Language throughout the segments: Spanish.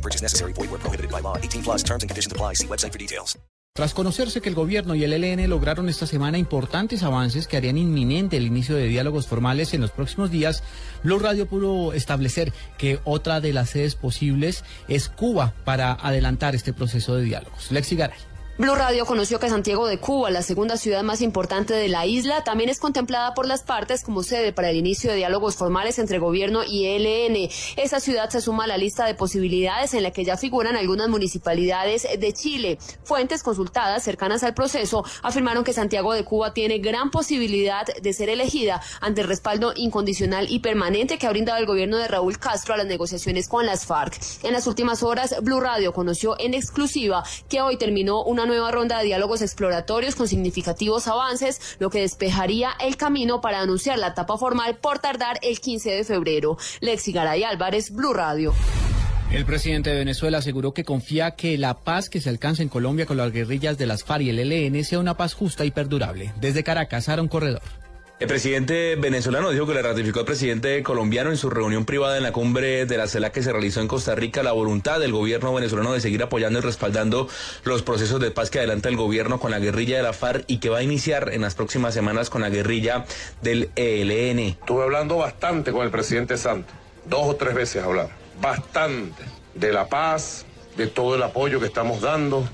No purchase necessary. Void where prohibited by law. 18 plus terms and conditions apply. See website for details. Tras conocerse que el gobierno y el ELN lograron esta semana importantes avances que harían inminente el inicio de diálogos formales en los próximos días, Blue Radio pudo establecer que otra de las sedes posibles es Cuba para adelantar este proceso de diálogos. Lexi Garay. Blue Radio conoció que Santiago de Cuba, la segunda ciudad más importante de la isla, también es contemplada por las partes como sede para el inicio de diálogos formales entre gobierno y ELN. Esta ciudad se suma a la lista de posibilidades en la que ya figuran algunas municipalidades de Chile. Fuentes consultadas cercanas al proceso afirmaron que Santiago de Cuba tiene gran posibilidad de ser elegida ante el respaldo incondicional y permanente que ha brindado el gobierno de Raúl Castro a las negociaciones con las FARC. En las últimas horas, Blue Radio conoció en exclusiva que hoy terminó una nueva ronda de diálogos exploratorios con significativos avances, lo que despejaría el camino para anunciar la etapa formal por tardar el 15 de febrero. Lexi Garay Álvarez, Blue Radio. El presidente de Venezuela aseguró que confía que la paz que se alcanza en Colombia con las guerrillas de las FARC y el ELN sea una paz justa y perdurable. Desde Caracas, Aaron Corredor. El presidente venezolano dijo que le ratificó al presidente colombiano en su reunión privada en la cumbre de la CELAC que se realizó en Costa Rica la voluntad del gobierno venezolano de seguir apoyando y respaldando los procesos de paz que adelanta el gobierno con la guerrilla de la FARC y que va a iniciar en las próximas semanas con la guerrilla del ELN. Estuve hablando bastante con el presidente Santos, dos o tres veces hablamos, bastante de la paz, de todo el apoyo que estamos dando,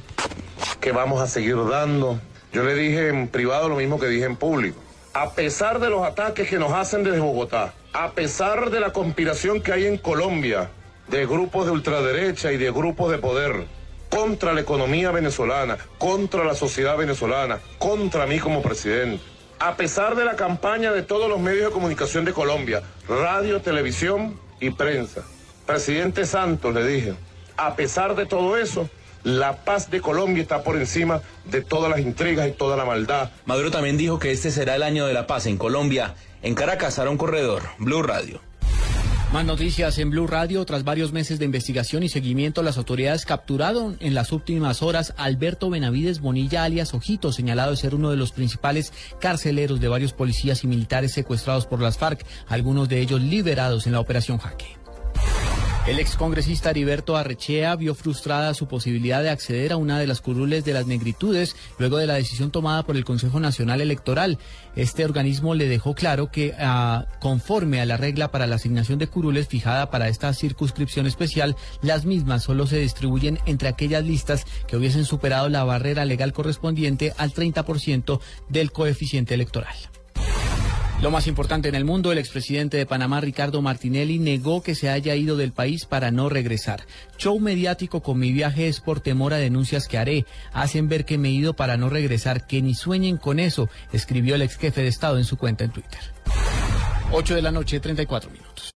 que vamos a seguir dando. Yo le dije en privado lo mismo que dije en público a pesar de los ataques que nos hacen desde Bogotá, a pesar de la conspiración que hay en Colombia, de grupos de ultraderecha y de grupos de poder, contra la economía venezolana, contra la sociedad venezolana, contra mí como presidente, a pesar de la campaña de todos los medios de comunicación de Colombia, radio, televisión y prensa. Presidente Santos, le dije, a pesar de todo eso, la paz de Colombia está por encima de todas las intrigas y toda la maldad. Maduro también dijo que este será el año de la paz en Colombia. En Caracas, un Corredor, Blue Radio. Más noticias en Blue Radio. Tras varios meses de investigación y seguimiento, las autoridades capturaron en las últimas horas a Alberto Benavides Bonilla, alias Ojito, señalado de ser uno de los principales carceleros de varios policías y militares secuestrados por las FARC, algunos de ellos liberados en la Operación Jaque. El excongresista Heriberto Arrechea vio frustrada su posibilidad de acceder a una de las curules de las negritudes luego de la decisión tomada por el Consejo Nacional Electoral. Este organismo le dejó claro que, ah, conforme a la regla para la asignación de curules fijada para esta circunscripción especial, las mismas solo se distribuyen entre aquellas listas que hubiesen superado la barrera legal correspondiente al 30% del coeficiente electoral. Lo más importante en el mundo, el expresidente de Panamá, Ricardo Martinelli, negó que se haya ido del país para no regresar. Show mediático con mi viaje es por temor a denuncias que haré. Hacen ver que me he ido para no regresar, que ni sueñen con eso, escribió el ex jefe de Estado en su cuenta en Twitter. 8 de la noche, 34 minutos.